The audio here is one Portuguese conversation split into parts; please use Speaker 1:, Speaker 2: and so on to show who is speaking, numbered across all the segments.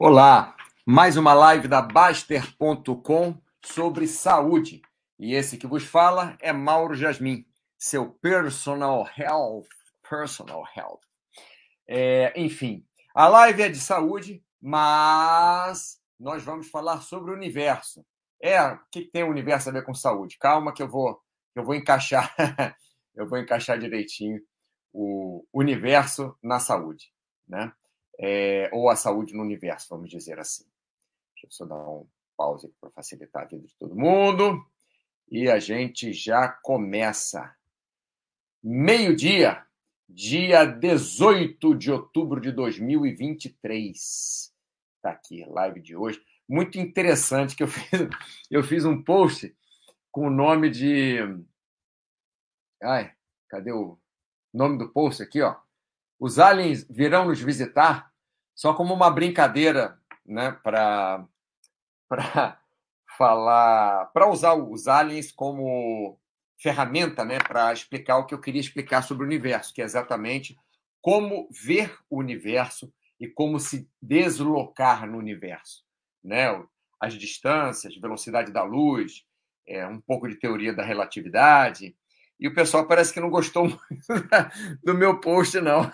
Speaker 1: Olá, mais uma live da Baster.com sobre saúde. E esse que vos fala é Mauro Jasmin, seu personal health. Personal health. É, enfim, a live é de saúde, mas nós vamos falar sobre o universo. É, o que tem o universo a ver com saúde? Calma que eu vou, eu vou encaixar, eu vou encaixar direitinho o universo na saúde, né? É, ou a saúde no universo, vamos dizer assim. Deixa eu só dar um pause aqui para facilitar a vida de todo mundo. E a gente já começa. Meio-dia, dia 18 de outubro de 2023. Está aqui, live de hoje. Muito interessante que eu fiz, eu fiz um post com o nome de. Ai, cadê o nome do post aqui, ó? Os aliens virão nos visitar só como uma brincadeira, né, para para falar, para usar os aliens como ferramenta, né, para explicar o que eu queria explicar sobre o universo, que é exatamente como ver o universo e como se deslocar no universo, né? As distâncias, velocidade da luz, é, um pouco de teoria da relatividade. E o pessoal parece que não gostou muito do meu post, não.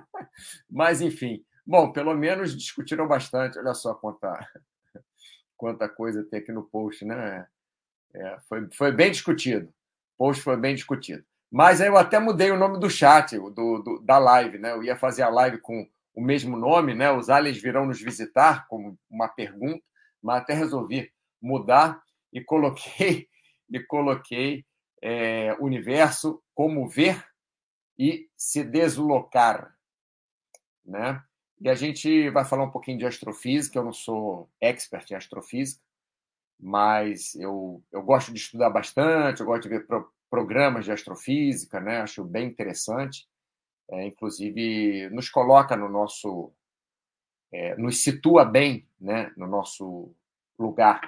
Speaker 1: Mas, enfim, Bom, pelo menos discutiram bastante. Olha só quanta, quanta coisa tem aqui no post, né? É, foi, foi bem discutido. O post foi bem discutido. Mas aí eu até mudei o nome do chat, do, do, da live, né? Eu ia fazer a live com o mesmo nome, né? Os aliens virão nos visitar, como uma pergunta, mas até resolvi mudar e coloquei e coloquei é, universo como ver e se deslocar, né? E a gente vai falar um pouquinho de astrofísica. Eu não sou expert em astrofísica, mas eu, eu gosto de estudar bastante, eu gosto de ver pro, programas de astrofísica, né? acho bem interessante. É, inclusive, nos coloca no nosso. É, nos situa bem né? no nosso lugar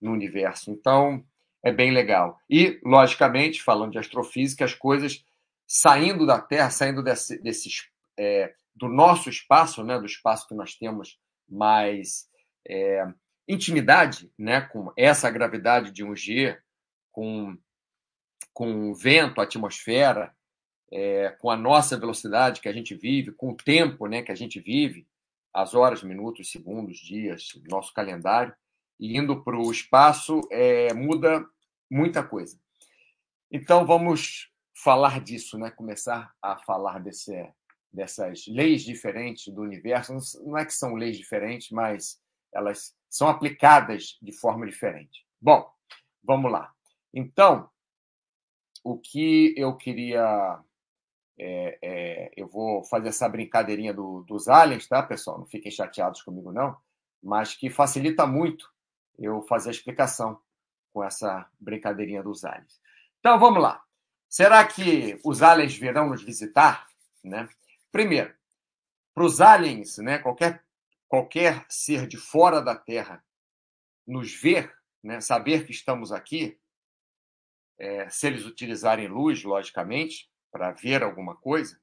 Speaker 1: no universo. Então, é bem legal. E, logicamente, falando de astrofísica, as coisas saindo da Terra, saindo desse, desses é, do nosso espaço, né, do espaço que nós temos mais é, intimidade, né, com essa gravidade de um G, com, com vento, atmosfera, é, com a nossa velocidade que a gente vive, com o tempo né, que a gente vive, as horas, minutos, segundos, dias, nosso calendário, e indo para o espaço é, muda muita coisa. Então vamos falar disso, né? começar a falar desse, dessas leis diferentes do universo. Não é que são leis diferentes, mas elas são aplicadas de forma diferente. Bom, vamos lá. Então, o que eu queria. É, é, eu vou fazer essa brincadeirinha do, dos aliens, tá, pessoal? Não fiquem chateados comigo, não. Mas que facilita muito eu fazer a explicação com essa brincadeirinha dos aliens. Então, vamos lá. Será que os aliens virão nos visitar? Né? Primeiro, para os aliens, né, qualquer, qualquer ser de fora da Terra nos ver, né, saber que estamos aqui, é, se eles utilizarem luz, logicamente, para ver alguma coisa,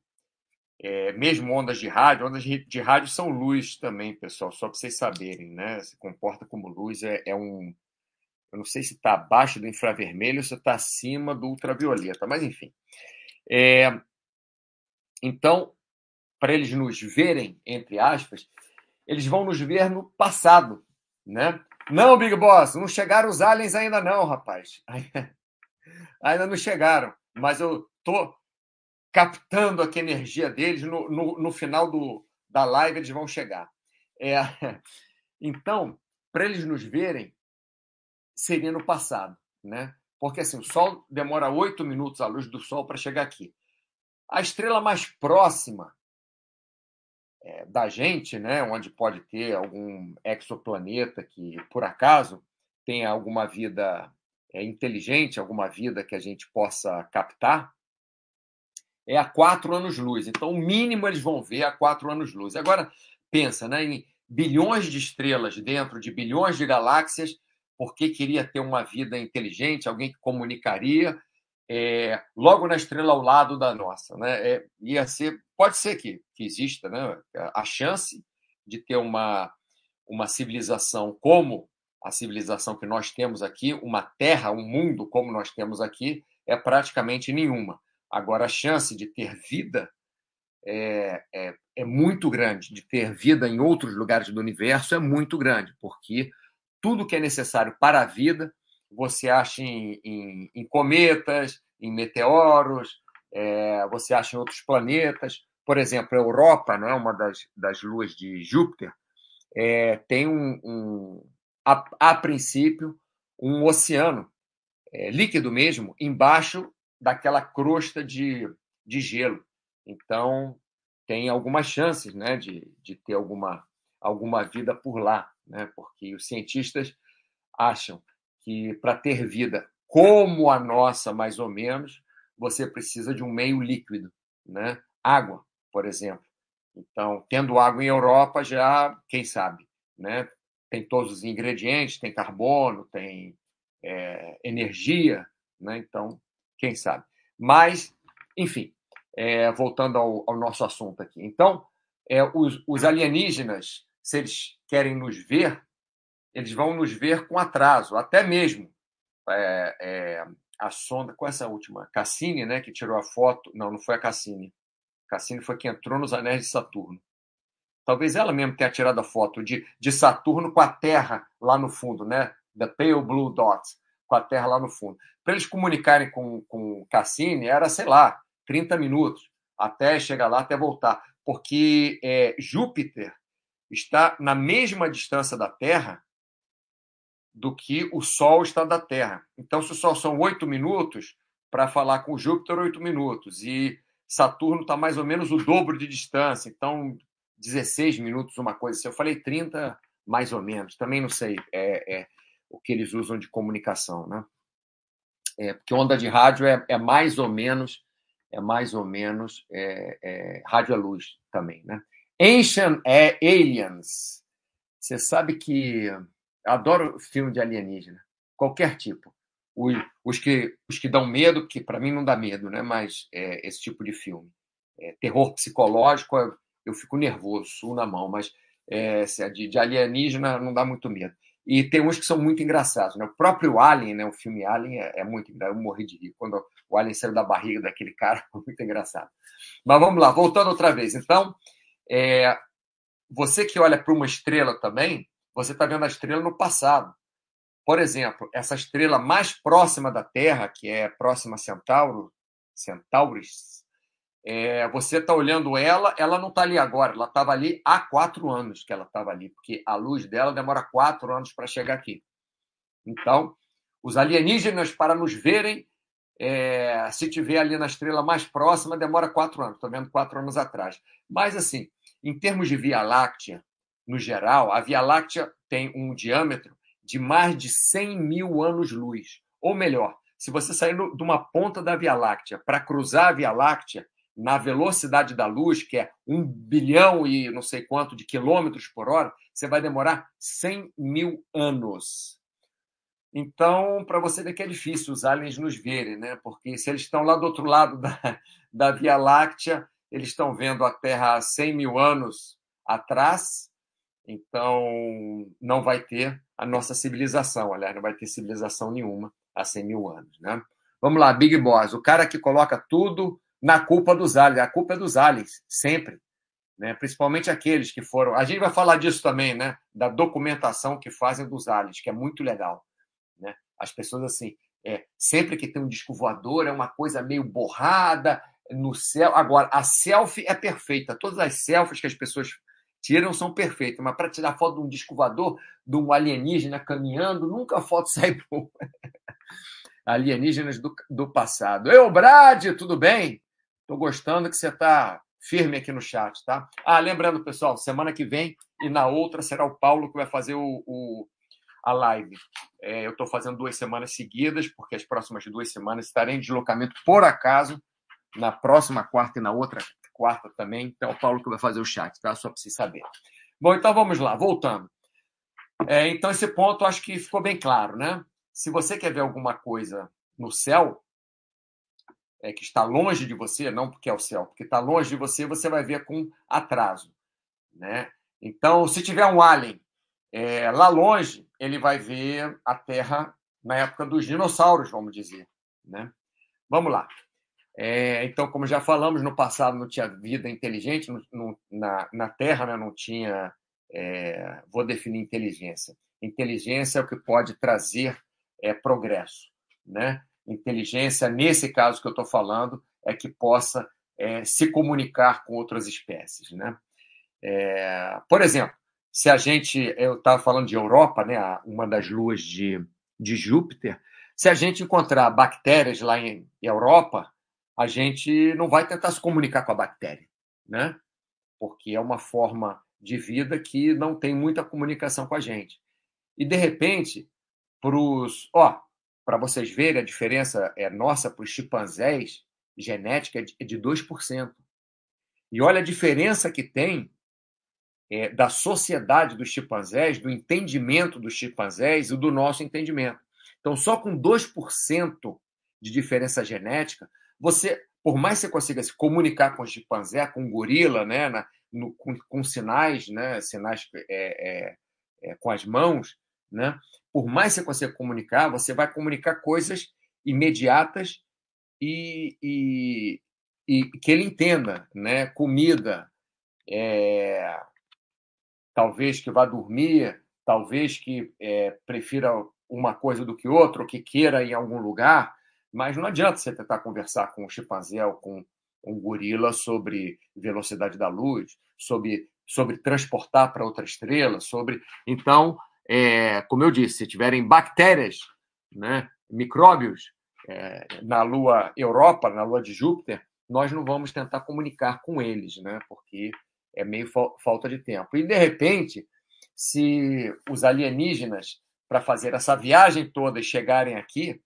Speaker 1: é, mesmo ondas de rádio, ondas de rádio são luz também, pessoal, só para vocês saberem, né? Se comporta como luz, é, é um. Eu não sei se está abaixo do infravermelho ou se está acima do ultravioleta, mas enfim. É, então, para eles nos verem, entre aspas, eles vão nos ver no passado, né? Não, Big Boss, não chegaram os aliens ainda não, rapaz. Ainda não chegaram, mas eu tô captando aqui a energia deles no, no, no final do, da live, eles vão chegar. É, então, para eles nos verem, seria no passado, né? Porque assim, o Sol demora oito minutos a luz do Sol para chegar aqui. A estrela mais próxima é, da gente, né, onde pode ter algum exoplaneta que, por acaso, tenha alguma vida é, inteligente, alguma vida que a gente possa captar, é a quatro anos-luz. Então, o mínimo eles vão ver a quatro anos-luz. Agora, pensa né, em bilhões de estrelas dentro de bilhões de galáxias, porque queria ter uma vida inteligente, alguém que comunicaria, é, logo na estrela ao lado da nossa. Né? É, ia ser, pode ser que, que exista né? a chance de ter uma, uma civilização como a civilização que nós temos aqui, uma terra, um mundo como nós temos aqui, é praticamente nenhuma. Agora, a chance de ter vida é, é, é, muito grande, de ter vida em outros lugares do universo é muito grande, porque tudo que é necessário para a vida você acha em, em, em cometas, em meteoros, é, você acha em outros planetas. Por exemplo, a Europa, né, uma das, das luas de Júpiter, é, tem um, um a, a, princípio um oceano é, líquido mesmo embaixo daquela crosta de, de gelo. Então tem algumas chances né, de, de ter alguma, alguma vida por lá, né, porque os cientistas acham que para ter vida como a nossa, mais ou menos, você precisa de um meio líquido, né? Água, por exemplo. Então, tendo água em Europa, já, quem sabe, né? Tem todos os ingredientes, tem carbono, tem é, energia, né? Então, quem sabe. Mas, enfim, é, voltando ao, ao, nosso assunto aqui. Então, é, os, os alienígenas, se eles querem nos ver, eles vão nos ver com atraso, até mesmo é, é, a sonda, com essa última, Cassini, né, que tirou a foto, não, não foi a Cassini, Cassini foi quem entrou nos anéis de Saturno. Talvez ela mesmo tenha tirado a foto de, de Saturno com a Terra lá no fundo, né? The Pale Blue Dot, com a Terra lá no fundo. Para eles comunicarem com, com Cassini, era, sei lá, 30 minutos, até chegar lá, até voltar. Porque é, Júpiter está na mesma distância da Terra do que o Sol está da Terra. Então, se o Sol são oito minutos, para falar com Júpiter, oito minutos. E Saturno está mais ou menos o dobro de distância, então 16 minutos, uma coisa assim. Eu falei 30, mais ou menos, também não sei é, é o que eles usam de comunicação, né? É, porque onda de rádio é, é mais ou menos, é mais ou menos, é, é, rádio é luz também, né? Ancient Aliens. Você sabe que adoro filme de alienígena, qualquer tipo. Os, os que, os que dão medo, que para mim não dá medo, né? mas é, esse tipo de filme. É, terror psicológico, eu fico nervoso, suo na mão, mas é, de, de alienígena não dá muito medo. E tem uns que são muito engraçados. Né? O próprio Alien, né? o filme Alien, é, é muito engraçado. Eu morri de rir. Quando o Alien saiu da barriga daquele cara, foi muito engraçado. Mas vamos lá, voltando outra vez. Então, é, você que olha para uma estrela também, você está vendo a estrela no passado. Por exemplo, essa estrela mais próxima da Terra, que é próxima a Centauro, Centauris, é, você está olhando ela, ela não está ali agora, ela estava ali há quatro anos que ela estava ali, porque a luz dela demora quatro anos para chegar aqui. Então, os alienígenas, para nos verem, é, se tiver ali na estrela mais próxima, demora quatro anos. Estou vendo quatro anos atrás. Mas, assim, em termos de Via Láctea, no geral, a Via Láctea tem um diâmetro de mais de 100 mil anos-luz. Ou melhor, se você sair de uma ponta da Via Láctea para cruzar a Via Láctea na velocidade da luz, que é um bilhão e não sei quanto de quilômetros por hora, você vai demorar 100 mil anos. Então, para você ver que é difícil os aliens nos verem, né? Porque se eles estão lá do outro lado da, da Via Láctea, eles estão vendo a Terra há 100 mil anos atrás, então, não vai ter a nossa civilização, aliás, não vai ter civilização nenhuma há 100 mil anos. Né? Vamos lá, Big Boss, o cara que coloca tudo na culpa dos aliens. A culpa é dos aliens, sempre. Né? Principalmente aqueles que foram. A gente vai falar disso também, né? Da documentação que fazem dos aliens, que é muito legal. Né? As pessoas, assim, é, sempre que tem um disco voador, é uma coisa meio borrada no céu. Agora, a selfie é perfeita. Todas as selfies que as pessoas tiram são perfeitas, mas para tirar foto de um disco voador, de um alienígena caminhando, nunca a foto sai boa. Alienígenas do, do passado. Eu, Brad, tudo bem? Estou gostando que você está firme aqui no chat, tá? Ah, lembrando, pessoal, semana que vem e na outra será o Paulo que vai fazer o, o a live. É, eu estou fazendo duas semanas seguidas, porque as próximas duas semanas estarei em deslocamento por acaso, na próxima quarta e na outra quarta também. Então, é o Paulo que vai fazer o chat, tá? Só para vocês saberem. Bom, então vamos lá, voltando. É, então, esse ponto acho que ficou bem claro, né? Se você quer ver alguma coisa no céu, é, que está longe de você, não porque é o céu, porque está longe de você, você vai ver com atraso, né? Então, se tiver um alien É, lá longe, ele vai ver a Terra na época dos dinossauros, vamos dizer. Né? Vamos lá. É, então, como já falamos, no passado não tinha vida inteligente no, no, na, na Terra, né? não tinha. É, vou definir inteligência. Inteligência é o que pode trazer é, progresso. Né? Inteligência, nesse caso que eu estou falando, é que possa é, se comunicar com outras espécies. Né? É, por exemplo, se a gente. Eu estava falando de Europa, né? uma das luas de, de Júpiter. Se a gente encontrar bactérias lá em Europa, a gente não vai tentar se comunicar com a bactéria, né? Porque é uma forma de vida que não tem muita comunicação com a gente. E de repente, para os, ó, para vocês verem a diferença é nossa para os chimpanzés, genética é de 2%. E olha a diferença que tem é, da sociedade dos chimpanzés, do entendimento dos chimpanzés e do nosso entendimento. Então, só com 2% de diferença genética, você, por mais que você consiga se comunicar com o chimpanzé, com o gorila, né, na, no, com, com, sinais, né, sinais é, é, é, com as mãos, né, por mais que você consiga comunicar, você vai comunicar coisas imediatas e, e, e que ele entenda, né, comida, é, talvez que vá dormir, talvez que é, prefira uma coisa do que outra, ou que queira ir em algum lugar, mas não adianta você tentar conversar com um chimpanzé ou com um gorila sobre velocidade da luz, sobre, sobre transportar para outra estrela, sobre. Então, é, como eu disse, se tiverem bactérias, né, micróbios é, na Lua Europa, na Lua de Júpiter, nós não vamos tentar comunicar com eles, né, porque é meio fa falta de tempo. E de repente, se os alienígenas para fazer essa viagem toda e chegarem aqui,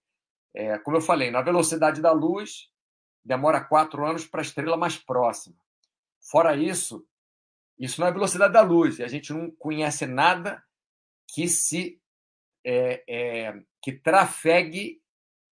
Speaker 1: é, como eu falei, na velocidade da luz, demora quatro anos para a estrela mais próxima. Fora isso, isso não é velocidade da luz, e a gente não conhece nada que se é, é, que trafegue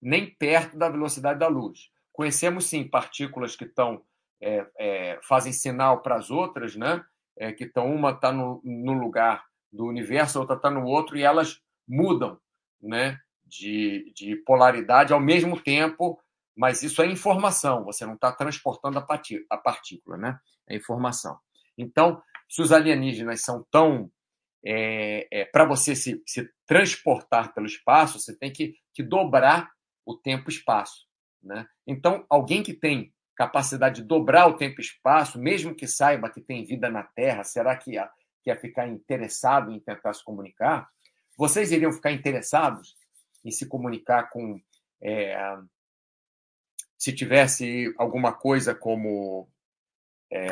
Speaker 1: nem perto da velocidade da luz. Conhecemos sim partículas que estão é, é, fazem sinal para as outras, né? É, que estão uma está no, no lugar do universo, a outra está no outro e elas mudam, né? De, de polaridade ao mesmo tempo, mas isso é informação, você não está transportando a, a partícula, né? É informação. Então, se os alienígenas são tão. É, é, Para você se, se, transportar pelo espaço, você tem que, que dobrar o tempo-espaço. Né? Então, alguém que tem capacidade de dobrar o tempo-espaço, mesmo que saiba que tem vida na Terra, será que ia, que ia ficar interessado em tentar se comunicar? Vocês iriam ficar interessados em se comunicar com. É, se tivesse alguma coisa como. É,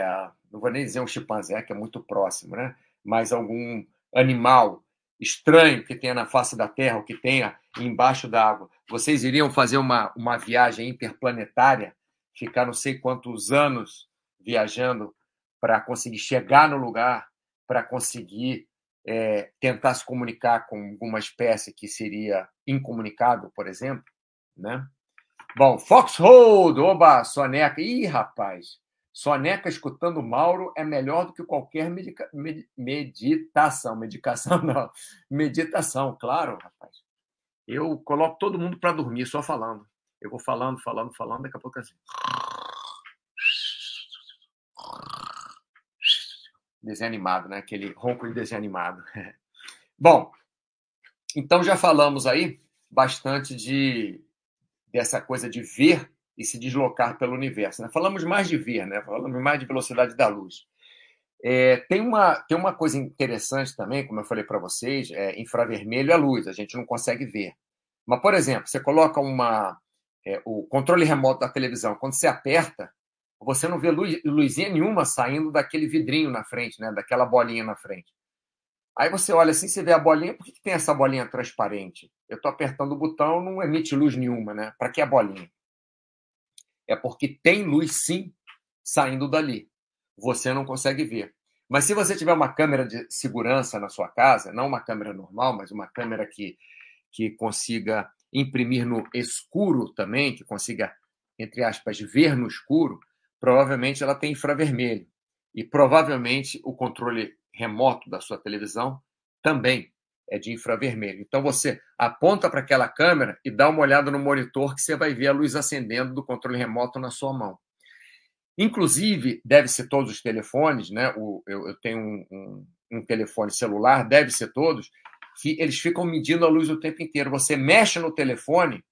Speaker 1: não vou nem dizer um chimpanzé, que é muito próximo, né? mas algum animal estranho que tenha na face da Terra, ou que tenha embaixo d'água, vocês iriam fazer uma, uma viagem interplanetária, ficar não sei quantos anos viajando para conseguir chegar no lugar, para conseguir é, tentar se comunicar com alguma espécie que seria incomunicável, por exemplo, né? Bom, Foxhold, oba, Soneca. Ih, rapaz, Soneca escutando Mauro é melhor do que qualquer medica, med, meditação. Medicação não. Meditação, claro, rapaz. Eu coloco todo mundo para dormir só falando. Eu vou falando, falando, falando, daqui a pouco é assim. Desenho animado, né? Aquele ronco de desenho animado. Bom, então já falamos aí bastante de dessa coisa de ver e se deslocar pelo universo. Né? Falamos mais de ver, né? Falamos mais de velocidade da luz. É, tem, uma, tem uma coisa interessante também, como eu falei para vocês, é, infravermelho é luz, a gente não consegue ver. Mas, por exemplo, você coloca uma, é, o controle remoto da televisão, quando você aperta, você não vê luz, luzinha nenhuma saindo daquele vidrinho na frente, né? daquela bolinha na frente. Aí você olha assim, você vê a bolinha, por que, que tem essa bolinha transparente? Eu estou apertando o botão, não emite luz nenhuma, né? Para que a bolinha? É porque tem luz sim saindo dali. Você não consegue ver. Mas se você tiver uma câmera de segurança na sua casa, não uma câmera normal, mas uma câmera que, que consiga imprimir no escuro também, que consiga, entre aspas, ver no escuro, provavelmente ela tem infravermelho. E provavelmente o controle remoto da sua televisão também é de infravermelho. Então você aponta para aquela câmera e dá uma olhada no monitor que você vai ver a luz acendendo do controle remoto na sua mão. Inclusive, deve ser todos os telefones, né? O, eu, eu tenho um, um, um, telefone celular, deve ser todos, que eles ficam medindo a luz o tempo inteiro. Você mexe no telefone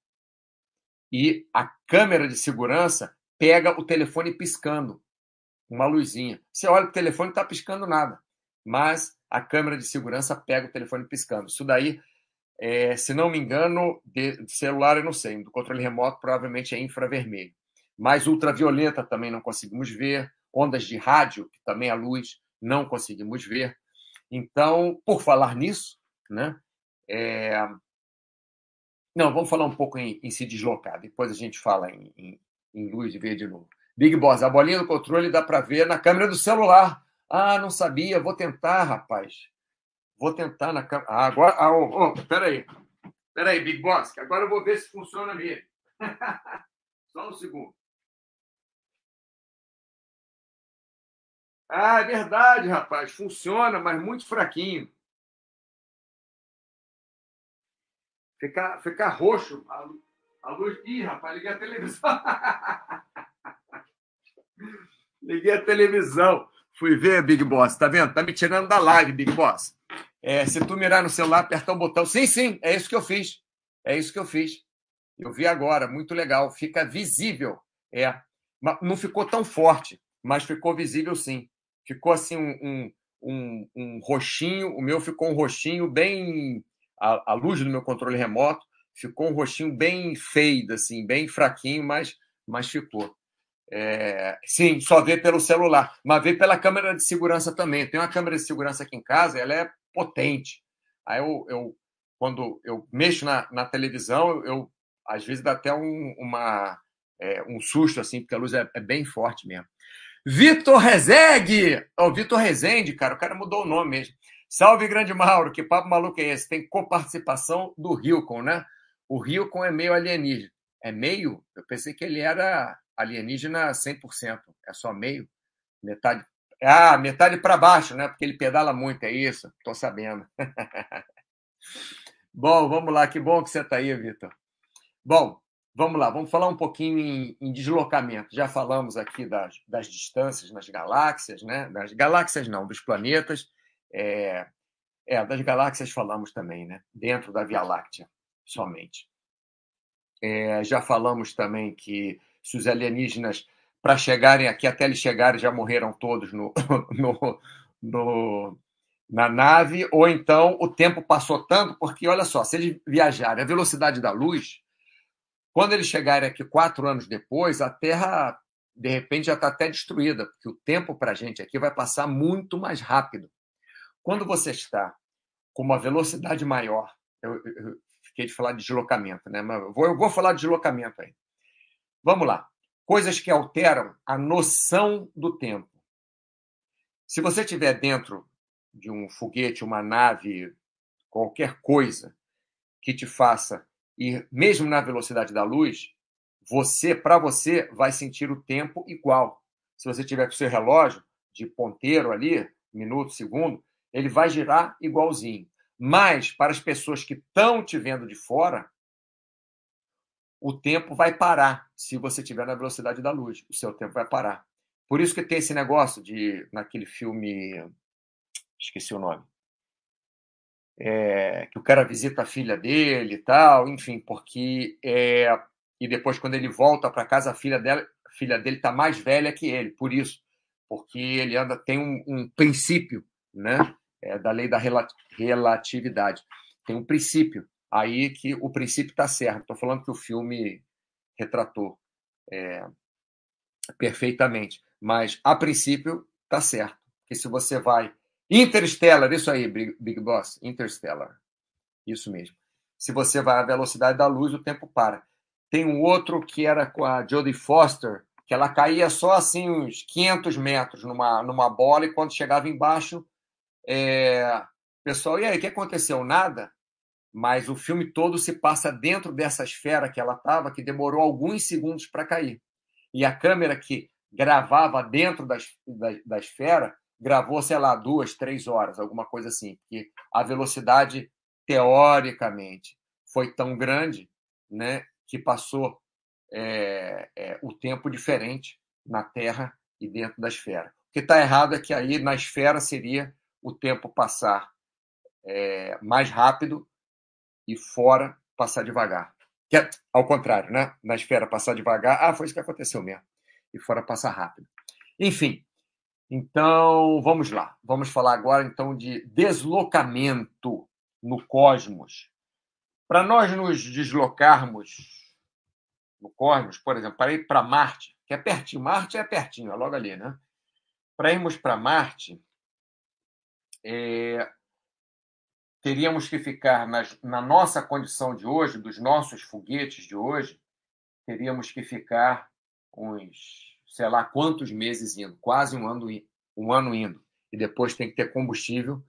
Speaker 1: e a câmera de segurança pega o telefone piscando, uma luzinha. Você olha o telefone, está piscando nada, mas a câmera de segurança pega o telefone piscando. Isso daí, é, se não me engano, de, de celular eu não sei, do controle remoto provavelmente é infravermelho. Mas ultravioleta também não conseguimos ver, ondas de rádio, que também a luz, não conseguimos ver. Então, por falar nisso, né? É... Não, vamos falar um pouco em, em, se deslocar. Depois a gente fala em, em, em luz de novo. Big Boss, a bolinha do controle dá para ver na câmera do celular. Ah, não sabia. Vou tentar, rapaz. Vou tentar na câmera. Ah, agora. Ah, oh, oh, peraí. Peraí, Big Boss, agora eu vou ver se funciona mesmo. Só um segundo. Ah, é verdade, rapaz. Funciona, mas muito fraquinho. Ficar, ficar roxo. A, a luz. Ih, rapaz, liguei a televisão. liguei a televisão. Fui ver, Big Boss. Tá vendo? Tá me tirando da live, Big Boss. É, se tu mirar no celular, apertar o botão. Sim, sim, é isso que eu fiz. É isso que eu fiz. Eu vi agora, muito legal. Fica visível. É. Não ficou tão forte, mas ficou visível sim ficou assim um, um, um, roxinho, o meu ficou um roxinho bem a, a luz do meu controle remoto ficou um roxinho bem feio, assim, bem fraquinho, mas, mas ficou. É, sim, só vê pelo celular, mas vê pela câmera de segurança também. Tem uma câmera de segurança aqui em casa, ela é potente. Aí eu, eu quando eu mexo na, na televisão, eu, eu, às vezes dá até um, uma, é, um susto, assim, porque a luz é, é bem forte mesmo. Vitor Rezegue! Oh, Vitor Rezende, cara, o cara mudou o nome mesmo. Salve, grande Mauro, que papo maluco é esse? Tem coparticipação do Hilcon, né? O Hilcon é meio alienígena. É meio? Eu pensei que ele era alienígena 100%. É só meio? Metade. Ah, metade para baixo, né? Porque ele pedala muito, é isso? Tô sabendo. bom, vamos lá. Que bom que você está aí, Vitor. Bom, Vamos lá, vamos falar um pouquinho em, em deslocamento. Já falamos aqui das, das, distâncias nas galáxias, né? Das galáxias não, dos planetas. É, é, das galáxias falamos também, né? Dentro da Via Láctea, somente. É, já falamos também que se os alienígenas, para chegarem aqui, até eles chegarem, já morreram todos no, no, no, na nave, ou então o tempo passou tanto, porque olha só, se eles viajarem a velocidade da luz, quando eles chegarem aqui quatro anos depois, a Terra, de repente, já está até destruída, porque o tempo para a gente aqui vai passar muito mais rápido. Quando você está com uma velocidade maior, eu, fiquei de falar de deslocamento, né? Mas vou, eu vou falar de deslocamento aí. Vamos lá. Coisas que alteram a noção do tempo. Se você estiver dentro de um foguete, uma nave, qualquer coisa que te faça e mesmo na velocidade da luz, você, para você, vai sentir o tempo igual. Se você tiver com o seu relógio de ponteiro ali, minuto, segundo, ele vai girar igualzinho. Mas para as pessoas que estão te vendo de fora, o tempo vai parar se você estiver na velocidade da luz. O seu tempo vai parar. Por isso que tem esse negócio de naquele filme, esqueci o nome, é, que o cara visita a filha dele e tal, enfim, porque é, e depois quando ele volta para casa a filha dela, a filha dele está mais velha que ele, por isso, porque ele anda tem um, um princípio, né, é, da lei da relatividade, tem um princípio aí que o princípio está certo. Estou falando que o filme retratou é, perfeitamente, mas a princípio está certo, porque se você vai Interstellar, isso aí, Big Boss, Interstellar. Isso mesmo. Se você vai à velocidade da luz, o tempo para. Tem um outro que era com a Jodie Foster, que ela caía só assim uns 500 metros numa, numa bola e quando chegava embaixo, é... pessoal, e aí, o que aconteceu? Nada. Mas o filme todo se passa dentro dessa esfera que ela estava, que demorou alguns segundos para cair. E a câmera que gravava dentro da, da, da esfera gravou, sei lá, duas, três horas, alguma coisa assim, porque a velocidade, teoricamente, foi tão grande né, que passou é, é, o tempo diferente na Terra e dentro da esfera. O que está errado é que aí na esfera seria o tempo passar é, mais rápido e fora passar devagar. Que é ao contrário, né? Na esfera passar devagar. Ah, foi isso que aconteceu mesmo. E fora passar rápido. Enfim, então vamos lá. Vamos falar agora então de deslocamento no cosmos. Para nós nos deslocarmos no cosmos, por exemplo, para ir para Marte, que é pertinho, Marte é pertinho, é logo ali, né? Para irmos para Marte, é, teríamos que ficar nas, na nossa condição de hoje, dos nossos foguetes de hoje, teríamos que ficar uns, sei lá quantos meses indo, quase um ano, um ano indo. E depois tem que ter combustível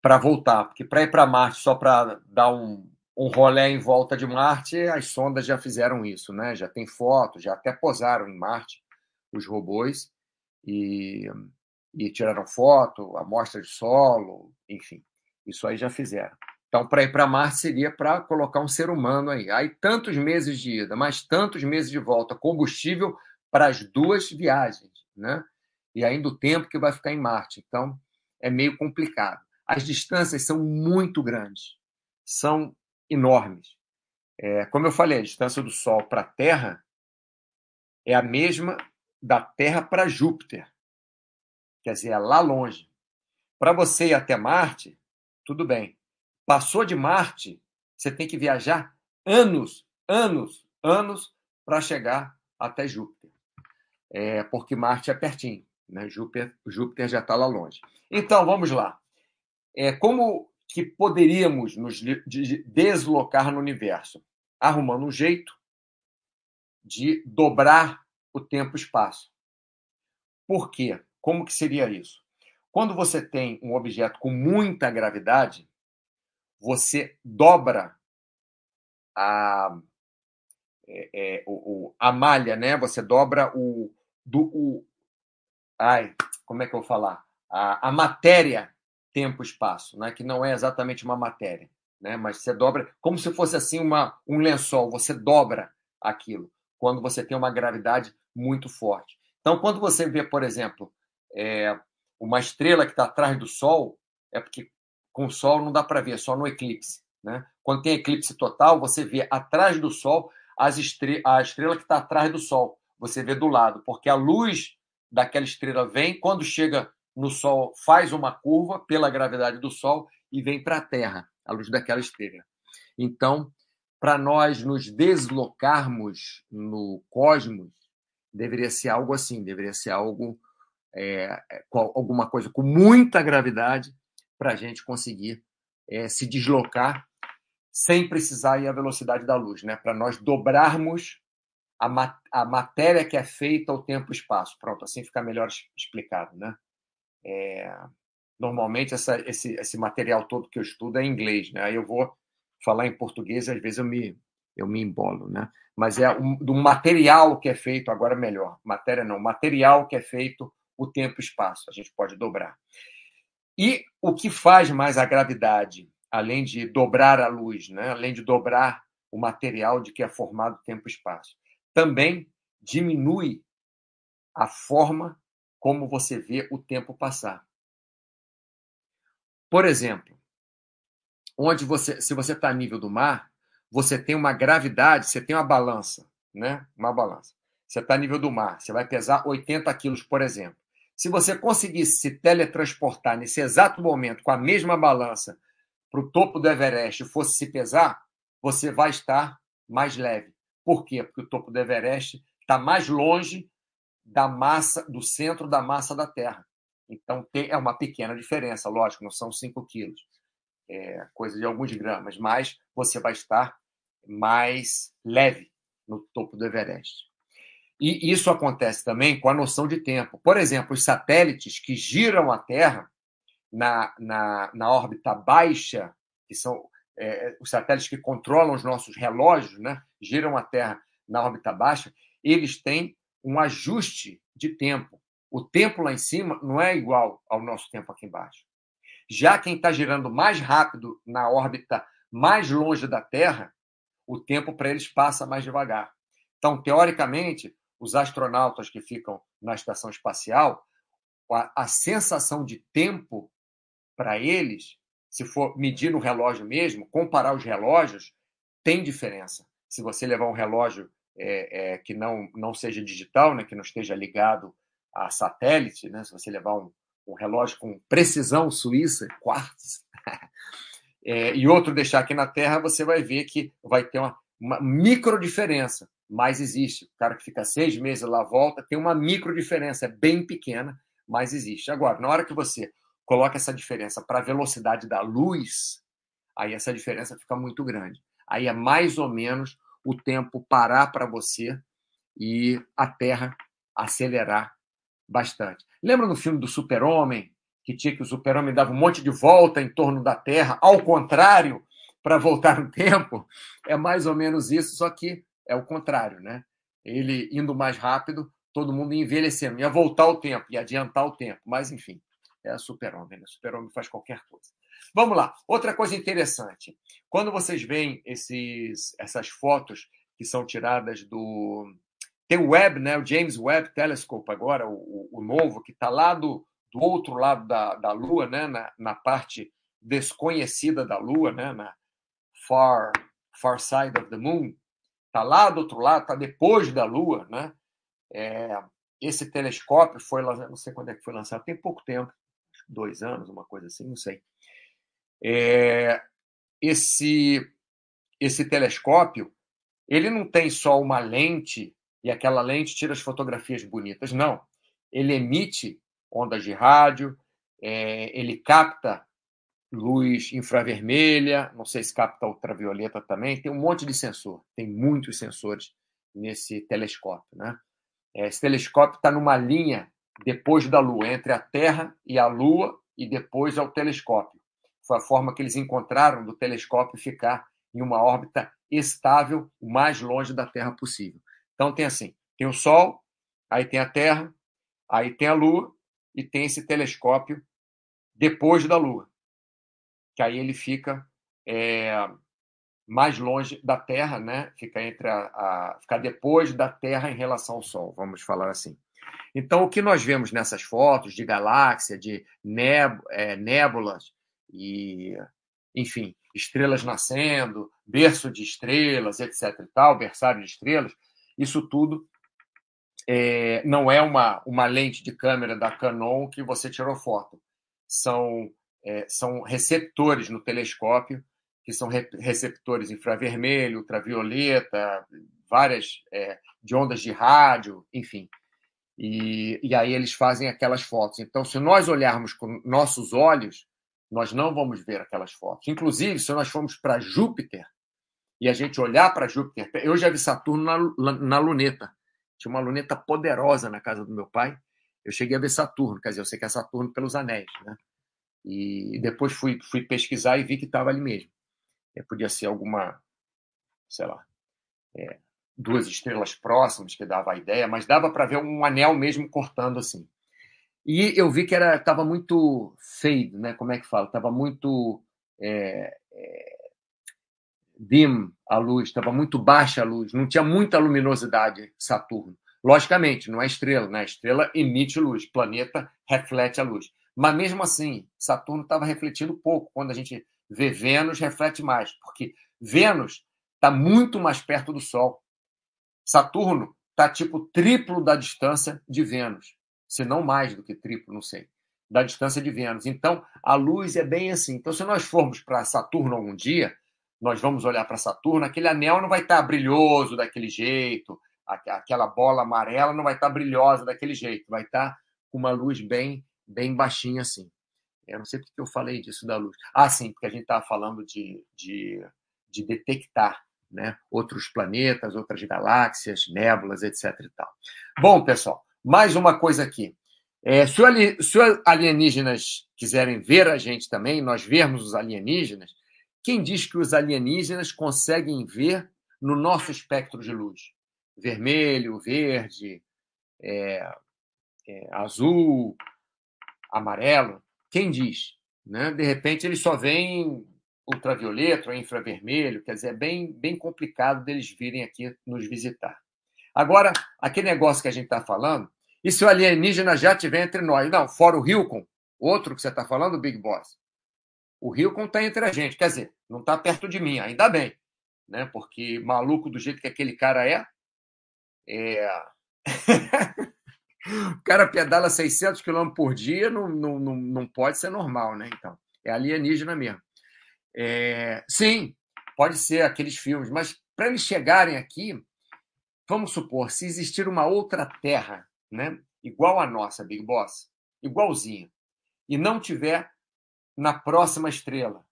Speaker 1: para voltar, porque para ir para Marte só para dar um, um rolé em volta de Marte, as sondas já fizeram isso, né? Já tem fotos, já até posaram em Marte os robôs e, e tiraram foto, amostra de solo, enfim, isso aí já fizeram. Então, para ir para Marte seria para colocar um ser humano aí. Aí tantos meses de ida, mais tantos meses de volta, combustível para as duas viagens, né? E ainda o tempo que vai ficar em Marte. Então, é meio complicado. As distâncias são muito grandes, são enormes. É, como eu falei, a distância do Sol para a Terra é a mesma da Terra para Júpiter. Quer dizer, é lá longe. Para você ir até Marte, tudo bem. Passou de Marte, você tem que viajar anos, anos, anos para chegar até Júpiter. É, porque Marte é pertinho, né? Júpiter, Júpiter já está lá longe. Então, vamos lá. É, como que poderíamos nos deslocar no universo? Arrumando um jeito de dobrar o tempo-espaço. Por quê? Como que seria isso? Quando você tem um objeto com muita gravidade, você dobra a, é, é, o, a malha, né? Você dobra o, do, o. Ai, como é que eu vou falar? A, a matéria tempo-espaço, né? que não é exatamente uma matéria, né? mas você dobra, como se fosse assim uma, um lençol, você dobra aquilo quando você tem uma gravidade muito forte. Então, quando você vê, por exemplo, é, uma estrela que está atrás do Sol, é porque com o Sol não dá para ver, só no eclipse. Né? Quando tem eclipse total, você vê atrás do Sol as estre a estrela que está atrás do Sol. Você vê do lado, porque a luz daquela estrela vem, quando chega no Sol faz uma curva pela gravidade do Sol e vem para a Terra, a luz daquela estrela. Então, para nós nos deslocarmos no cosmos, deveria ser algo assim, deveria ser algo, é, é alguma coisa com muita gravidade para a gente conseguir é, se deslocar sem precisar ir à velocidade da luz, né? Para nós dobrarmos a, mat a matéria que é feita ao tempo e espaço. Pronto, assim fica melhor explicado, né? É, normalmente essa, esse, esse material todo que eu estudo é em inglês, né? Aí eu vou falar em português, às vezes eu me, eu me embolo, né? Mas é um, do material que é feito, agora melhor, matéria não, material que é feito o tempo e espaço, a gente pode dobrar. E o que faz mais a gravidade, além de dobrar a luz, né? além de dobrar o material de que é formado tempo e espaço, também diminui a forma como você vê o tempo passar. Por exemplo, onde você, se você está a nível do mar, você tem uma gravidade, você tem uma balança, né? Uma balança. Você está a nível do mar, você vai pesar 80 quilos, por exemplo. Se você conseguisse se teletransportar nesse exato momento com a mesma balança para o topo do Everest e fosse se pesar, você vai estar mais leve. Por quê? Porque o topo do Everest está mais longe da massa, do centro da massa da Terra. Então, é uma pequena diferença, lógico, não são 5 quilos, é coisa de alguns gramas, mas você vai estar mais leve no topo do Everest. E isso acontece também com a noção de tempo. Por exemplo, os satélites que giram a Terra na, na, na órbita baixa, que são é, os satélites que controlam os nossos relógios, né, giram a Terra na órbita baixa, eles têm um ajuste de tempo. o tempo lá em cima não é igual ao nosso tempo aqui embaixo. Já quem está girando mais rápido na órbita mais longe da Terra, o tempo para eles passa mais devagar. Então, teoricamente, os astronautas que ficam na estação espacial, a, a sensação de tempo para eles, se for medir no relógio mesmo, comparar os relógios, tem diferença. Se você levar um relógio é, é, que não, não seja digital, né, que não esteja ligado a satélite, né, se você levar um, um relógio com precisão suíça, quartos, é, e outro deixar aqui na Terra, você vai ver que vai ter uma, uma micro diferença, mas existe. O cara que fica seis meses lá volta, tem uma micro diferença, é bem pequena, mas existe. Agora, na hora que você coloca essa diferença para a velocidade da luz, aí essa diferença fica muito grande. Aí é mais ou menos o tempo parar para você e a Terra acelerar bastante. Lembra no filme do Super-Homem, que tinha que o Super-Homem dava um monte de volta em torno da Terra, ao contrário, para voltar no tempo? É mais ou menos isso, só que é o contrário, né? Ele indo mais rápido, todo mundo envelhecendo. Ia voltar o tempo, ia adiantar o tempo. Mas, enfim, é super-homem. Né? Super-homem faz qualquer coisa. Vamos lá. Outra coisa interessante. Quando vocês veem esses, essas fotos que são tiradas do. Tem o Webb, né? o James Webb Telescope agora, o, o novo, que está lá do, do outro lado da, da Lua, né? na, na parte desconhecida da Lua, né? na far, far side of the moon. Está lá do outro lado, está depois da Lua. Né? É, esse telescópio foi lançado, não sei quando é que foi lançado, tem pouco tempo, dois anos, uma coisa assim, não sei. É, esse, esse telescópio, ele não tem só uma lente e aquela lente tira as fotografias bonitas, não. Ele emite ondas de rádio, é, ele capta luz infravermelha, não sei se capta ultravioleta também, tem um monte de sensor, tem muitos sensores nesse telescópio. Né? Esse telescópio está numa linha depois da Lua, entre a Terra e a Lua, e depois ao telescópio. Foi a forma que eles encontraram do telescópio ficar em uma órbita estável o mais longe da Terra possível. Então tem assim, tem o Sol, aí tem a Terra, aí tem a Lua e tem esse telescópio depois da Lua, que aí ele fica é, mais longe da Terra, né? Fica entre a, a depois da Terra em relação ao Sol, vamos falar assim. Então, o que nós vemos nessas fotos de galáxia, de é, nébulas e, enfim, estrelas nascendo, berço de estrelas, etc. e tal, berçário de estrelas, isso tudo é, não é uma, uma lente de câmera da Canon que você tirou foto. São, é, são receptores no telescópio, que são re receptores infravermelho, ultravioleta, várias é, de ondas de rádio, enfim. E, e aí eles fazem aquelas fotos. Então, se nós olharmos com nossos olhos, nós não vamos ver aquelas fotos. Inclusive, se nós formos para Júpiter e a gente olhar para Júpiter, eu já vi Saturno na, na luneta. Tinha uma luneta poderosa na casa do meu pai. Eu cheguei a ver Saturno, quer dizer, eu sei que é Saturno pelos anéis, né? E depois fui, fui pesquisar e vi que estava ali mesmo. É, podia ser alguma, sei lá, é, duas estrelas próximas que dava a ideia, mas dava para ver um anel mesmo cortando assim. E eu vi que era estava muito fade, né? Como é que fala? Estava muito é, é, dim a luz, estava muito baixa a luz, não tinha muita luminosidade Saturno. Logicamente, não é estrela, né? A estrela emite luz, planeta reflete a luz. Mas mesmo assim, Saturno estava refletindo pouco. Quando a gente vê Vênus, reflete mais, porque Vênus está muito mais perto do Sol. Saturno está tipo triplo da distância de Vênus, se não mais do que triplo, não sei, da distância de Vênus. Então, a luz é bem assim. Então, se nós formos para Saturno algum dia, nós vamos olhar para Saturno, aquele anel não vai estar tá brilhoso daquele jeito, aquela bola amarela não vai estar tá brilhosa daquele jeito, vai estar tá com uma luz bem, bem baixinha assim. Eu não sei porque eu falei disso da luz. Ah, sim, porque a gente estava falando de, de, de detectar né? outros planetas, outras galáxias, nébulas, etc. E tal. Bom, pessoal, mais uma coisa aqui. É, se, os alienígenas quiserem ver a gente também, nós vermos os alienígenas, quem diz que os alienígenas conseguem ver no nosso espectro de luz? Vermelho, verde, é, é, azul, amarelo. Quem diz? Né? De repente, eles só veem ultravioleta ou infravermelho, quer dizer, é bem, bem complicado deles virem aqui nos visitar. Agora, aquele negócio que a gente está falando, e se o alienígena já estiver entre nós? Não, fora o Hilcon, outro que você está falando, Big Boss. O Hilcon está entre a gente, quer dizer, não está perto de mim, ainda bem, né? porque maluco do jeito que aquele cara é, é... o cara pedala 600 km por dia, não, não, não, não pode ser normal, né? Então, é alienígena mesmo. É... Sim, pode ser aqueles filmes, mas para eles chegarem aqui, vamos supor, se existir uma outra Terra, né? igual a nossa, Big Boss, igualzinha, e não tiver na próxima estrela,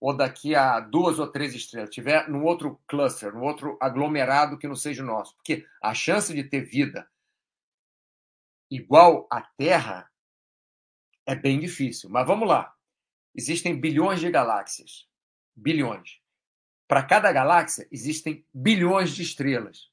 Speaker 1: ou daqui a duas ou três estrelas, tiver num outro cluster, num outro aglomerado que não seja o nosso. Porque a chance de ter vida igual à Terra é bem difícil. Mas vamos lá. Existem bilhões de galáxias. Bilhões. Para cada galáxia, existem bilhões de estrelas.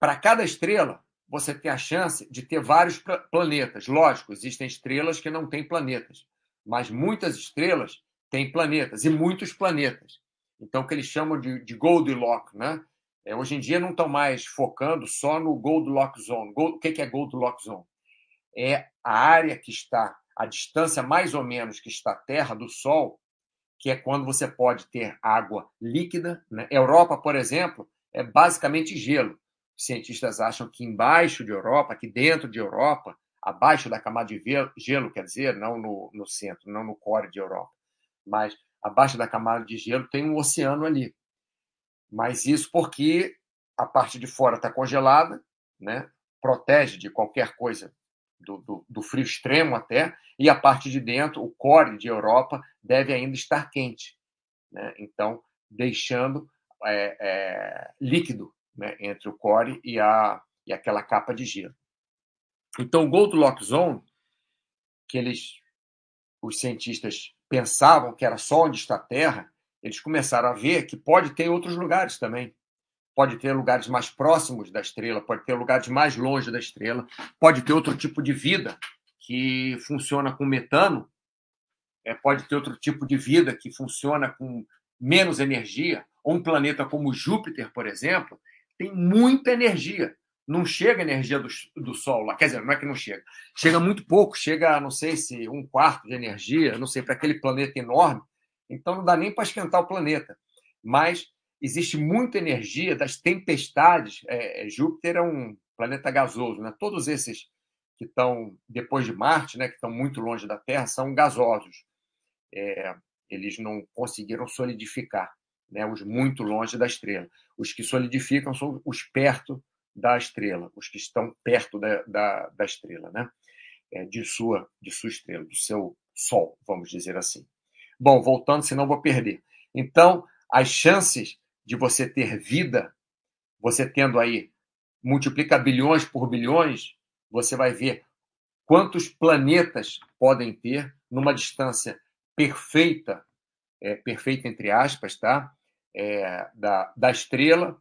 Speaker 1: Para cada estrela, você tem a chance de ter vários planetas. Lógico, existem estrelas que não têm planetas mas muitas estrelas têm planetas, e muitos planetas. Então, o que eles chamam de, de Goldilocks, né? É, hoje em dia não estão mais focando só no Goldilocks Zone. Gold, o que é Goldilocks Zone? É a área que está, a distância mais ou menos que está a Terra do Sol, que é quando você pode ter água líquida. Né? Europa, por exemplo, é basicamente gelo. Os cientistas acham que embaixo de Europa, aqui dentro de Europa, abaixo da camada de gelo, quer dizer, não no, no centro, não no core de Europa, mas abaixo da camada de gelo tem um oceano ali. Mas isso porque a parte de fora está congelada, né? protege de qualquer coisa, do, do, do, frio extremo até, e a parte de dentro, o core de Europa, deve ainda estar quente. Né? Então, deixando é, é, líquido né? entre o core e, a, e aquela capa de gelo. Então, o Goldilocks Zone, que eles, os cientistas pensavam que era só onde está a Terra, eles começaram a ver que pode ter outros lugares também. Pode ter lugares mais próximos da estrela, pode ter lugares mais longe da estrela, pode ter outro tipo de vida que funciona com metano, é, pode ter outro tipo de vida que funciona com menos energia. Ou um planeta como Júpiter, por exemplo, tem muita energia não chega energia do, do Sol lá. Quer dizer, não é que não chega. Chega muito pouco, chega, não sei se um quarto de energia, não sei, para aquele planeta enorme. Então não dá nem para esquentar o planeta. Mas existe muita energia das tempestades. É, é, Júpiter é um planeta gasoso, né? Todos esses que estão depois de Marte, né, que estão muito longe da Terra, são gasosos. É, eles não conseguiram solidificar, né, os muito longe da estrela. Os que solidificam são os perto da estrela, os que estão perto da, da, da estrela, né? É, de, sua, de sua estrela, do seu Sol, vamos dizer assim. Bom, voltando, senão vou perder. Então, as chances de você ter vida, você tendo aí, multiplica bilhões por bilhões, você vai ver quantos planetas podem ter numa distância perfeita, é, perfeita entre aspas, tá? É, da, da estrela,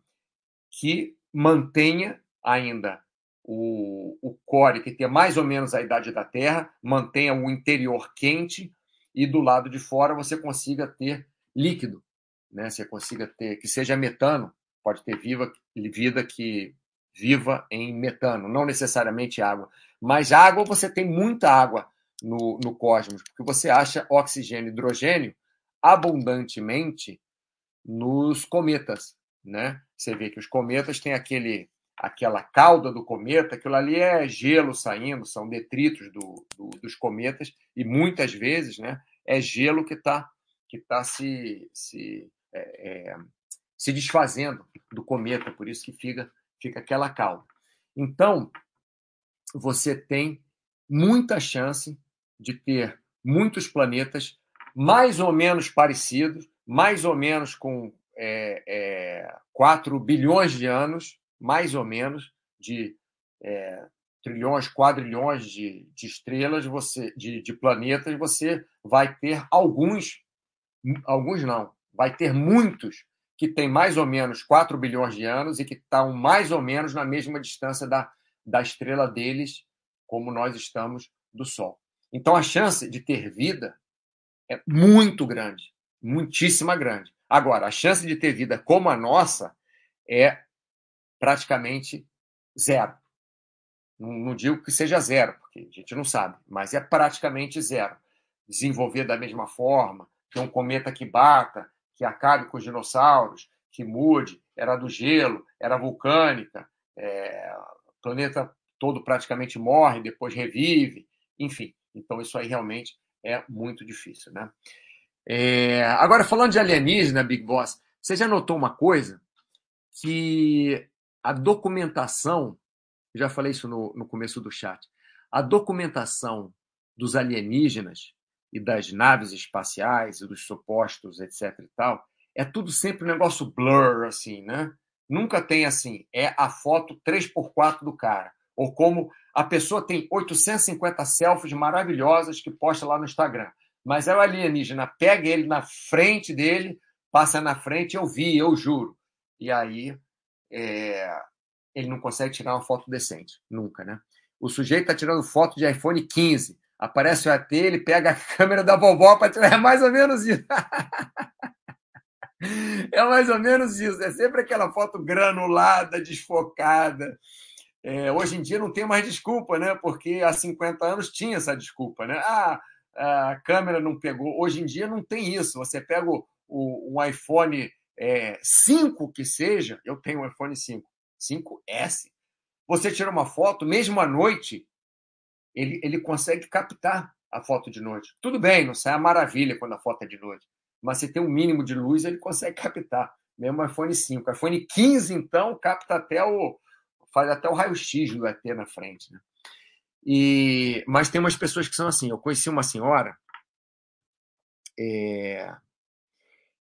Speaker 1: que mantenha ainda o, o core, que tenha mais ou menos a idade da Terra, mantenha o interior quente e do lado de fora você consiga ter líquido, né? Você consiga ter que seja metano, pode ter viva, vida que viva em metano, não necessariamente água, mas água você tem muita água no, no cosmos, porque você acha oxigênio e hidrogênio abundantemente nos cometas né? Você vê que os cometas têm aquele, aquela cauda do cometa, aquilo ali é gelo saindo, são detritos do, do, dos cometas, e muitas vezes né, é gelo que está que tá se, se, é, é, se desfazendo do cometa, por isso que fica, fica aquela cauda. Então, você tem muita chance de ter muitos planetas mais ou menos parecidos, mais ou menos com é, é, 4 bilhões de anos, mais ou menos, de é, trilhões, quadrilhões de, de estrelas, você, de, de, planetas, você vai ter alguns, alguns não, vai ter muitos que têm mais ou menos 4 bilhões de anos e que estão mais ou menos na mesma distância da, da estrela deles, como nós estamos do Sol. Então a chance de ter vida é muito grande, muitíssima grande. Agora, a chance de ter vida como a nossa é praticamente zero. Não, digo que seja zero, porque a gente não sabe, mas é praticamente zero. Desenvolver da mesma forma, ter um cometa que bata, que acabe com os dinossauros, que mude, era do gelo, era vulcânica, é, o planeta todo praticamente morre, depois revive, enfim. Então, isso aí realmente é muito difícil. Né? É, agora, falando de alienígena, Big Boss, você já notou uma coisa? Que a documentação, já falei isso no, no começo do chat, a documentação dos alienígenas e das naves espaciais e dos supostos, etc e tal, é tudo sempre um negócio blur, assim, né? Nunca tem assim, é a foto 3x4 do cara. Ou como a pessoa tem 850 selfies maravilhosas que posta lá no Instagram. Mas é o alienígena pega ele na frente dele, passa na frente, eu vi, eu juro. E aí é, ele não consegue tirar uma foto decente, nunca, né? O sujeito está tirando foto de iPhone 15. Aparece o AT, ele pega a câmera da vovó para tirar. É mais ou menos isso. É mais ou menos isso. É sempre aquela foto granulada, desfocada. É, hoje em dia não tem mais desculpa, né? Porque há 50 anos tinha essa desculpa, né? Ah, a câmera não pegou. Hoje em dia não tem isso. Você pega o, o, um iPhone é, 5 que seja, eu tenho um iPhone 5, 5S. Você tira uma foto, mesmo à noite, ele, ele consegue captar a foto de noite. Tudo bem, não sai a maravilha quando a foto é de noite mas se tem um mínimo de luz, ele consegue captar. Mesmo o iPhone 5. O iPhone 15, então, capta até o. faz até o raio-x do ET na frente. Né? E, mas tem umas pessoas que são assim. Eu conheci uma senhora, é,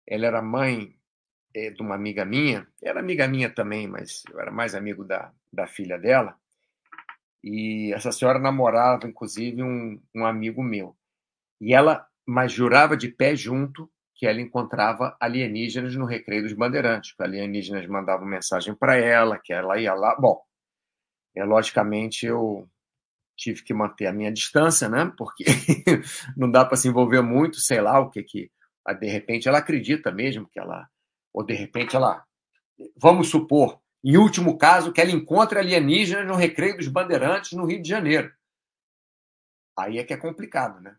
Speaker 1: ela era mãe é, de uma amiga minha, era amiga minha também, mas eu era mais amigo da, da filha dela. E essa senhora namorava, inclusive, um, um amigo meu. E ela, mas jurava de pé junto que ela encontrava alienígenas no Recreio dos Bandeirantes. Os alienígenas mandavam mensagem para ela, que ela ia lá. Bom, é, logicamente eu tive que manter a minha distância, né? Porque não dá para se envolver muito, sei lá o que que. De repente ela acredita mesmo que ela. Ou de repente ela. Vamos supor, em último caso, que ela encontre alienígenas no Recreio dos Bandeirantes, no Rio de Janeiro. Aí é que é complicado, né?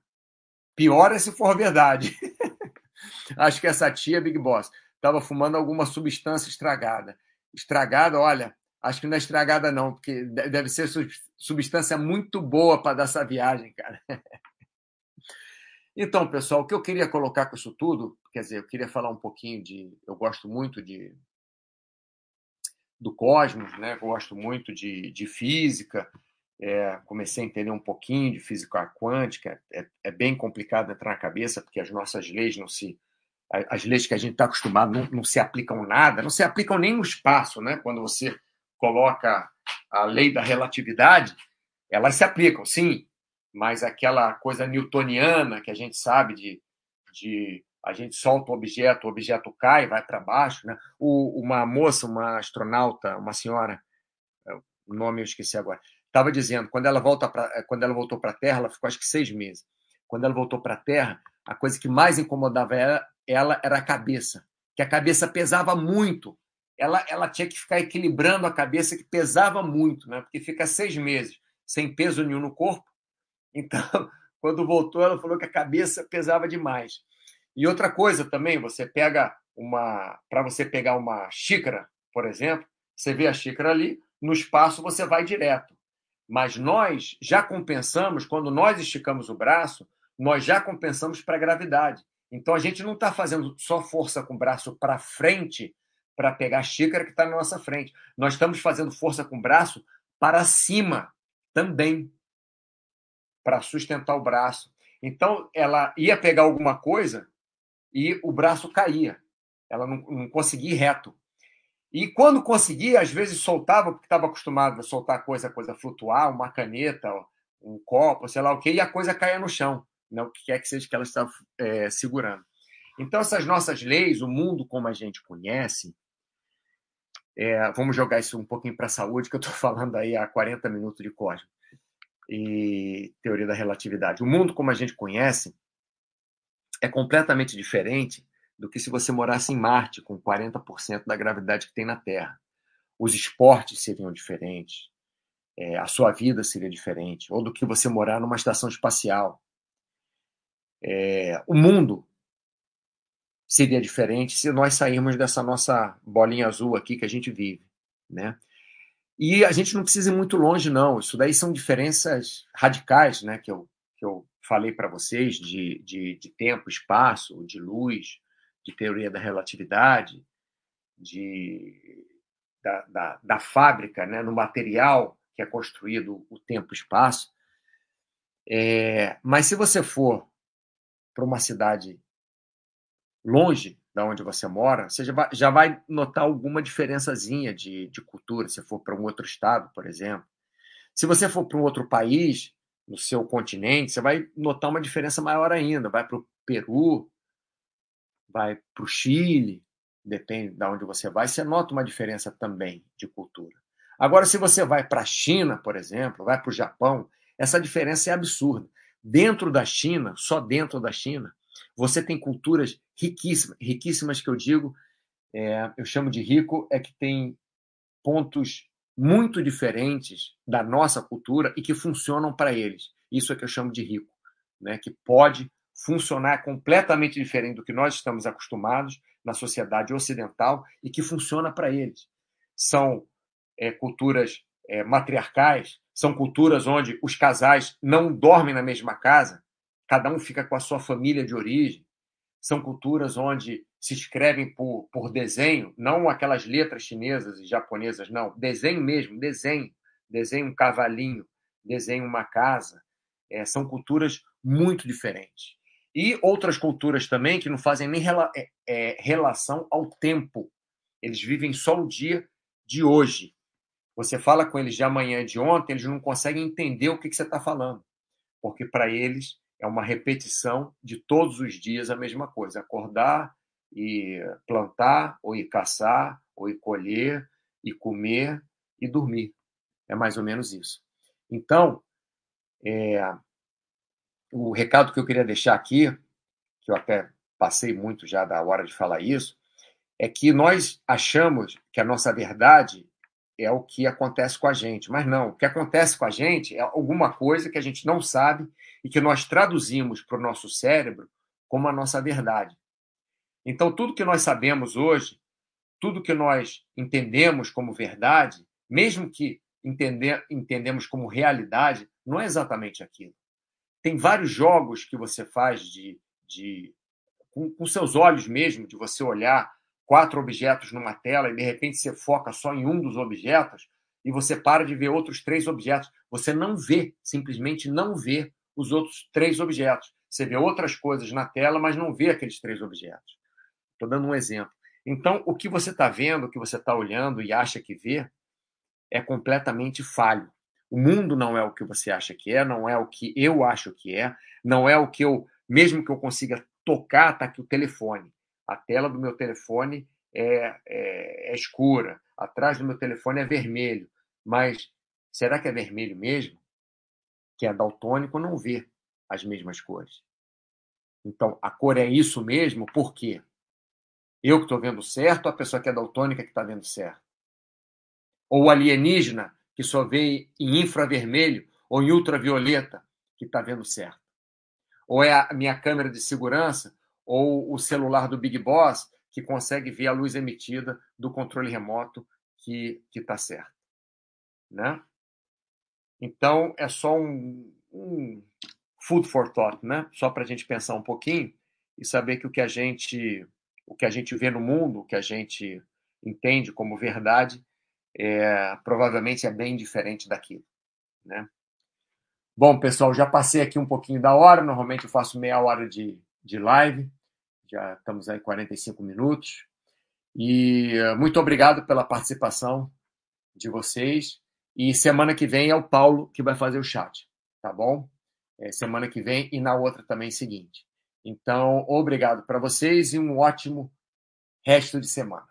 Speaker 1: Pior é se for verdade. Acho que essa tia Big Boss estava fumando alguma substância estragada. Estragada, olha, acho que não é estragada não, porque deve ser substância muito boa para dar essa viagem, cara. Então, pessoal, o que eu queria colocar com isso tudo, quer dizer, eu queria falar um pouquinho de, eu gosto muito de do cosmos, né? Gosto muito de, de física, é, comecei a entender um pouquinho de física quântica. É, é, bem complicado entrar na cabeça, porque as nossas leis não se. As leis que a gente está acostumado não, não, se aplicam nada, não se aplicam nem no espaço, né? Quando você coloca a lei da relatividade, elas se aplicam, sim, mas aquela coisa newtoniana que a gente sabe de, de a gente solta o objeto, o objeto cai, vai para baixo, né? O, uma moça, uma astronauta, uma senhora, o nome eu esqueci agora, estava dizendo, quando ela volta pra, eh, quando ela voltou para a Terra, ela ficou acho que seis meses. Quando ela voltou para a Terra, a coisa que mais incomodava ela, ela era a cabeça, que a cabeça pesava muito. Ela, ela tinha que ficar equilibrando a cabeça que pesava muito, né? Porque fica seis meses sem peso nenhum no corpo. Então, quando voltou, ela falou que a cabeça pesava demais. E outra coisa também, você pega uma, para você pegar uma xícara, por exemplo, você vê a xícara ali, no espaço você vai direto. Mas nós já compensamos, quando nós esticamos o braço, nós já compensamos para a gravidade. Então a gente não está fazendo só força com o braço para frente para pegar a xícara que está na nossa frente. Nós estamos fazendo força com o braço para cima também, para sustentar o braço. Então ela ia pegar alguma coisa e o braço caía. Ela não, não conseguia ir reto. E quando conseguia, às vezes soltava, porque estava acostumado a soltar coisa, coisa flutuar, uma caneta, um copo, sei lá o quê, e a coisa caía no chão, né? o que quer que seja que ela estava é, segurando. Então, essas nossas leis, o mundo como a gente conhece, É, vamos jogar isso um pouquinho para a saúde, que eu estou falando aí há 40 minutos de cosmos e teoria da relatividade. O mundo como a gente conhece é completamente diferente do que se você morasse em Marte, com 40% da gravidade que tem na Terra. Os esportes seriam diferentes, é, a sua vida seria diferente, ou do que você morar numa estação espacial. É, o mundo seria diferente se nós sairmos dessa nossa bolinha azul aqui que a gente vive, né? E a gente não precisa ir muito longe, não. Isso daí são diferenças radicais, né? Que eu, que eu falei para vocês de, de, de, tempo, espaço, de luz, de teoria da relatividade, de, da, da, da fábrica, né? no material que é construído o tempo e espaço. É, mas se você for para uma cidade longe da onde você mora, você já vai, já vai notar alguma diferençazinha de, de cultura, se for para um outro estado, por exemplo. Se você for para um outro país, no seu continente, você vai notar uma diferença maior ainda. Vai para o Peru, vai para o Chile, depende de onde você vai, você nota uma diferença também de cultura. Agora, se você vai para a China, por exemplo, vai para o Japão, essa diferença é absurda. Dentro da China, só dentro da China, você tem culturas riquíssimas, riquíssimas que eu digo, é, eu chamo de rico, é que tem pontos muito diferentes da nossa cultura e que funcionam para eles. Isso é que eu chamo de rico, né? que pode funcionar completamente diferente do que nós estamos acostumados na sociedade ocidental e que funciona para eles. São é, culturas é, matriarcais, são culturas onde os casais não dormem na mesma casa, cada um fica com a sua família de origem. São culturas onde se escrevem por, por desenho, não aquelas letras chinesas e japonesas, não, desenho mesmo, desenho. Desenho um cavalinho, desenho uma casa. É, são culturas muito diferentes. E outras culturas também que não fazem nem rela é, é, relação ao tempo. Eles vivem só o dia de hoje. Você fala com eles de amanhã de ontem, eles não conseguem entender o que, que você está falando. Porque para eles é uma repetição de todos os dias a mesma coisa: acordar e plantar, ou ir caçar, ou ir colher, e comer e dormir. É mais ou menos isso. Então, é, o recado que eu queria deixar aqui, que eu até passei muito já da hora de falar isso, é que nós achamos que a nossa verdade é o que acontece com a gente. Mas não, o que acontece com a gente é alguma coisa que a gente não sabe e que nós traduzimos para o nosso cérebro como a nossa verdade. Então, tudo que nós sabemos hoje, tudo que nós entendemos como verdade, mesmo que entender, entendemos como realidade, não é exatamente aquilo. Tem vários jogos que você faz de, de com, com seus olhos mesmo, de você olhar quatro objetos numa tela e de repente você foca só em um dos objetos e você para de ver outros três objetos. Você não vê, simplesmente não vê os outros três objetos. Você vê outras coisas na tela, mas não vê aqueles três objetos. Estou dando um exemplo. Então, o que você está vendo, o que você está olhando e acha que vê, é completamente falho. O mundo não é o que você acha que é, não é o que eu acho que é, não é o que eu, mesmo que eu consiga tocar, está aqui o telefone. A tela do meu telefone é, é, é escura, atrás do meu telefone é vermelho. Mas será que é vermelho mesmo? Que é daltônico não vê as mesmas cores. Então, a cor é isso mesmo, por quê? Eu que estou vendo certo, a pessoa que é daltônica que está vendo certo? Ou o alienígena que só vê em infravermelho ou em ultravioleta que está vendo certo? Ou é a minha câmera de segurança ou o celular do Big Boss que consegue ver a luz emitida do controle remoto que está certo. Né? Então, é só um, um food for thought, né? só para a gente pensar um pouquinho e saber que o que a gente o que a gente vê no mundo, o que a gente entende como verdade, é, provavelmente é bem diferente daquilo. Né? Bom, pessoal, já passei aqui um pouquinho da hora. Normalmente eu faço meia hora de, de live já estamos aí 45 minutos. E eh, muito obrigado pela participação de vocês. E semana que vem é o Paulo que vai fazer o chat, tá bom? É, semana que vem e na outra também seguinte. Então, obrigado para vocês e um ótimo resto de semana.